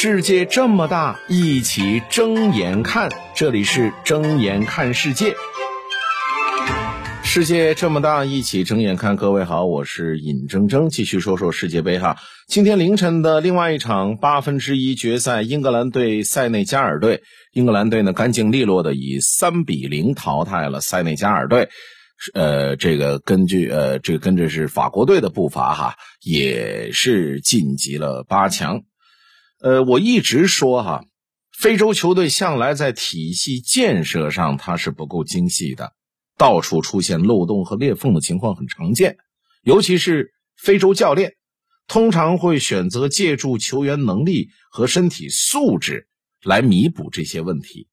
世界这么大，一起睁眼看。这里是睁眼看世界。世界这么大，一起睁眼看。各位好，我是尹铮铮，继续说说世界杯哈。今天凌晨的另外一场八分之一决赛，英格兰对塞内加尔队。英格兰队呢，干净利落的以三比零淘汰了塞内加尔队。呃，这个根据呃，这个跟着是法国队的步伐哈，也是晋级了八强。呃，我一直说哈，非洲球队向来在体系建设上它是不够精细的，到处出现漏洞和裂缝的情况很常见。尤其是非洲教练，通常会选择借助球员能力和身体素质来弥补这些问题。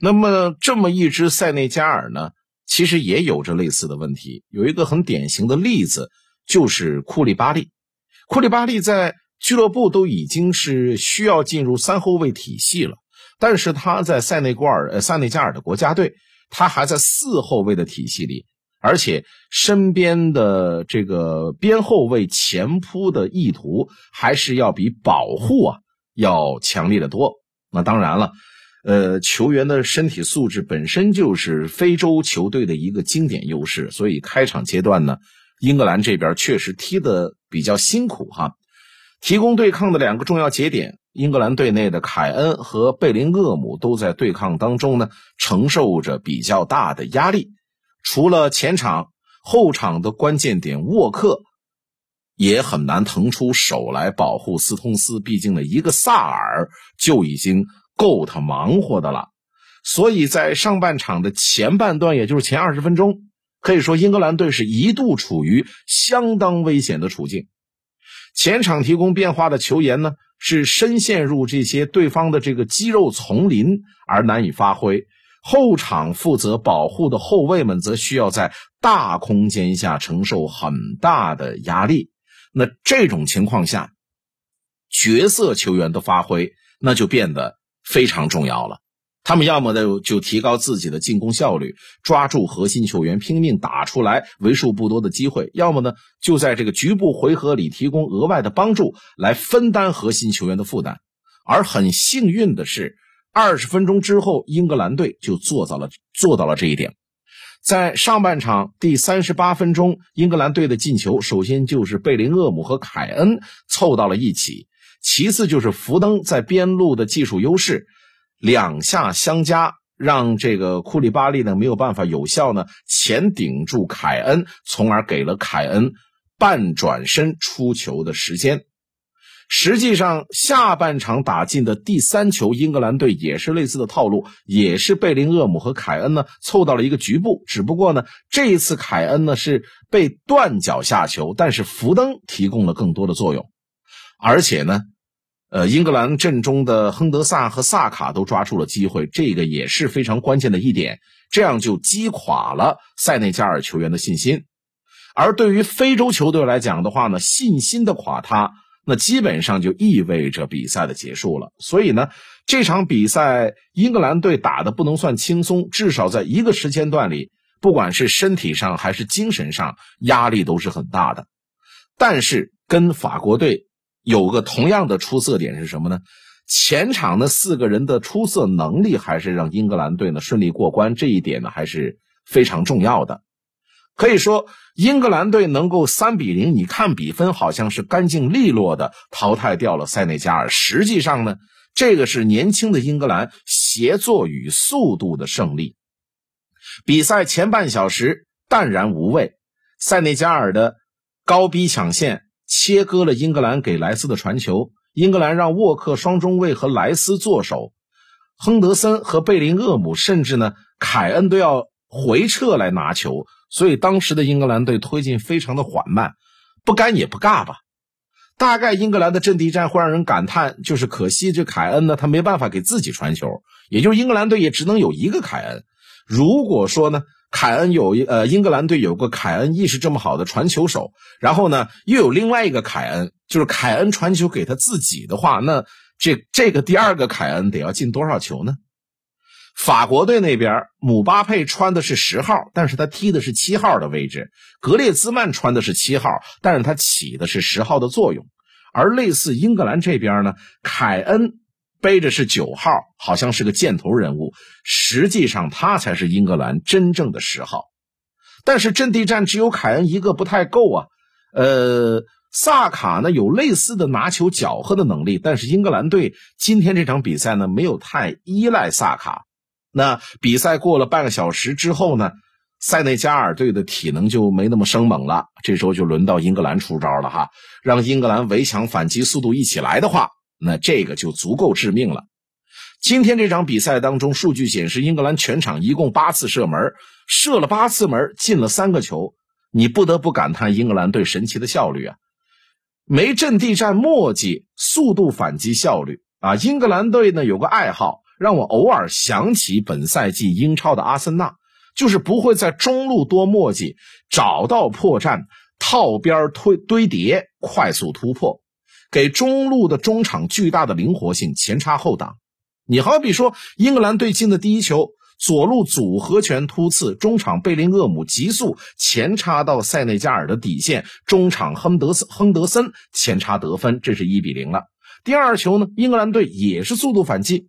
那么，这么一支塞内加尔呢？其实也有着类似的问题，有一个很典型的例子，就是库利巴利。库利巴利在俱乐部都已经是需要进入三后卫体系了，但是他在塞内瓜尔、呃塞内加尔的国家队，他还在四后卫的体系里，而且身边的这个边后卫前扑的意图还是要比保护啊要强烈的多。那当然了。呃，球员的身体素质本身就是非洲球队的一个经典优势，所以开场阶段呢，英格兰这边确实踢得比较辛苦哈。提供对抗的两个重要节点，英格兰队内的凯恩和贝林厄姆都在对抗当中呢，承受着比较大的压力。除了前场，后场的关键点沃克也很难腾出手来保护斯通斯，毕竟呢，一个萨尔就已经。够他忙活的了，所以在上半场的前半段，也就是前二十分钟，可以说英格兰队是一度处于相当危险的处境。前场提供变化的球员呢，是深陷入这些对方的这个肌肉丛林而难以发挥；后场负责保护的后卫们则需要在大空间下承受很大的压力。那这种情况下，角色球员的发挥那就变得。非常重要了，他们要么呢就提高自己的进攻效率，抓住核心球员拼命打出来为数不多的机会；要么呢就在这个局部回合里提供额外的帮助，来分担核心球员的负担。而很幸运的是，二十分钟之后，英格兰队就做到了做到了这一点。在上半场第三十八分钟，英格兰队的进球首先就是贝林厄姆和凯恩凑到了一起。其次就是福登在边路的技术优势，两下相加，让这个库里巴利呢没有办法有效呢前顶住凯恩，从而给了凯恩半转身出球的时间。实际上，下半场打进的第三球，英格兰队也是类似的套路，也是贝林厄姆和凯恩呢凑到了一个局部，只不过呢这一次凯恩呢是被断脚下球，但是福登提供了更多的作用。而且呢，呃，英格兰阵中的亨德萨和萨卡都抓住了机会，这个也是非常关键的一点。这样就击垮了塞内加尔球员的信心。而对于非洲球队来讲的话呢，信心的垮塌，那基本上就意味着比赛的结束了。所以呢，这场比赛英格兰队打的不能算轻松，至少在一个时间段里，不管是身体上还是精神上，压力都是很大的。但是跟法国队。有个同样的出色点是什么呢？前场的四个人的出色能力，还是让英格兰队呢顺利过关。这一点呢还是非常重要的。可以说，英格兰队能够三比零，你看比分好像是干净利落的淘汰掉了塞内加尔。实际上呢，这个是年轻的英格兰协作与速度的胜利。比赛前半小时淡然无味，塞内加尔的高逼抢线。切割了英格兰给莱斯的传球，英格兰让沃克双中卫和莱斯坐守，亨德森和贝林厄姆甚至呢凯恩都要回撤来拿球，所以当时的英格兰队推进非常的缓慢，不干也不尬吧。大概英格兰的阵地战会让人感叹，就是可惜这凯恩呢他没办法给自己传球，也就是英格兰队也只能有一个凯恩。如果说呢？凯恩有一呃，英格兰队有个凯恩意识这么好的传球手，然后呢，又有另外一个凯恩，就是凯恩传球给他自己的话，那这这个第二个凯恩得要进多少球呢？法国队那边，姆巴佩穿的是十号，但是他踢的是七号的位置；格列兹曼穿的是七号，但是他起的是十号的作用。而类似英格兰这边呢，凯恩背着是九号，好像是个箭头人物，实际上他才是英格兰真正的十号。但是阵地战只有凯恩一个不太够啊，呃，萨卡呢有类似的拿球搅和的能力，但是英格兰队今天这场比赛呢没有太依赖萨卡。那比赛过了半个小时之后呢，塞内加尔队的体能就没那么生猛了，这时候就轮到英格兰出招了哈，让英格兰围墙反击速度一起来的话，那这个就足够致命了。今天这场比赛当中，数据显示英格兰全场一共八次射门，射了八次门，进了三个球。你不得不感叹英格兰队神奇的效率啊！没阵地战墨迹，速度反击效率啊！英格兰队呢有个爱好，让我偶尔想起本赛季英超的阿森纳，就是不会在中路多墨迹，找到破绽，套边推堆叠，快速突破，给中路的中场巨大的灵活性，前插后挡。你好比说，英格兰队进的第一球，左路组合拳突刺，中场贝林厄姆急速前插到塞内加尔的底线，中场亨德森亨德森前插得分，这是一比零了。第二球呢，英格兰队也是速度反击，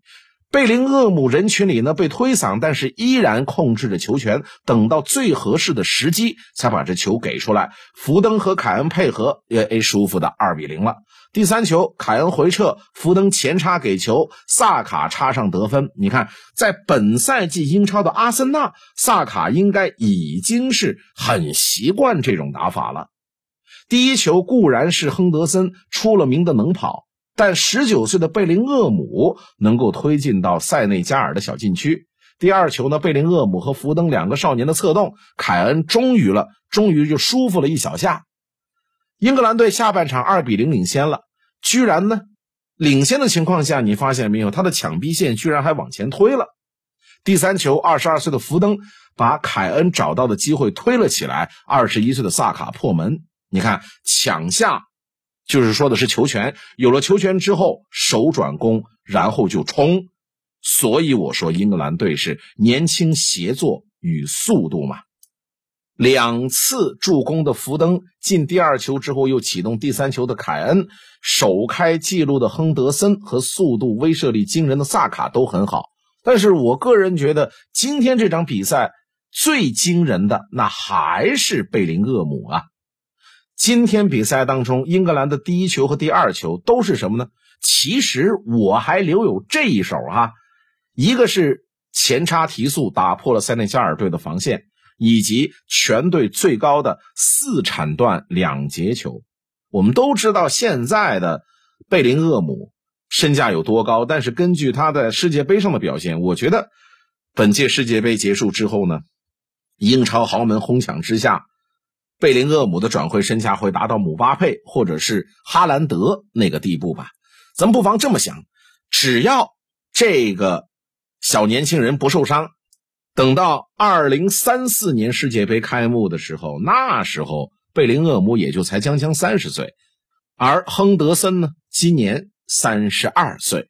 贝林厄姆人群里呢被推搡，但是依然控制着球权，等到最合适的时机才把这球给出来。福登和凯恩配合，也诶舒服的二比零了。第三球，凯恩回撤，福登前插给球，萨卡插上得分。你看，在本赛季英超的阿森纳，萨卡应该已经是很习惯这种打法了。第一球固然是亨德森出了名的能跑，但十九岁的贝林厄姆能够推进到塞内加尔的小禁区。第二球呢，贝林厄姆和福登两个少年的策动，凯恩终于了，终于就舒服了一小下。英格兰队下半场二比零领先了，居然呢，领先的情况下，你发现没有，他的抢逼线居然还往前推了。第三球，二十二岁的福登把凯恩找到的机会推了起来，二十一岁的萨卡破门。你看，抢下就是说的是球权，有了球权之后手转攻，然后就冲。所以我说，英格兰队是年轻协作与速度嘛。两次助攻的福登进第二球之后，又启动第三球的凯恩，首开纪录的亨德森和速度威慑力惊人的萨卡都很好。但是我个人觉得，今天这场比赛最惊人的那还是贝林厄姆啊！今天比赛当中，英格兰的第一球和第二球都是什么呢？其实我还留有这一手哈，一个是前插提速打破了塞内加尔队的防线。以及全队最高的四铲断两截球，我们都知道现在的贝林厄姆身价有多高，但是根据他在世界杯上的表现，我觉得本届世界杯结束之后呢，英超豪门哄抢之下，贝林厄姆的转会身价会达到姆巴佩或者是哈兰德那个地步吧？咱们不妨这么想，只要这个小年轻人不受伤。等到二零三四年世界杯开幕的时候，那时候贝林厄姆也就才将将三十岁，而亨德森呢，今年三十二岁。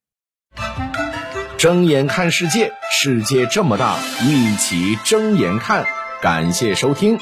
睁眼看世界，世界这么大，一起睁眼看。感谢收听。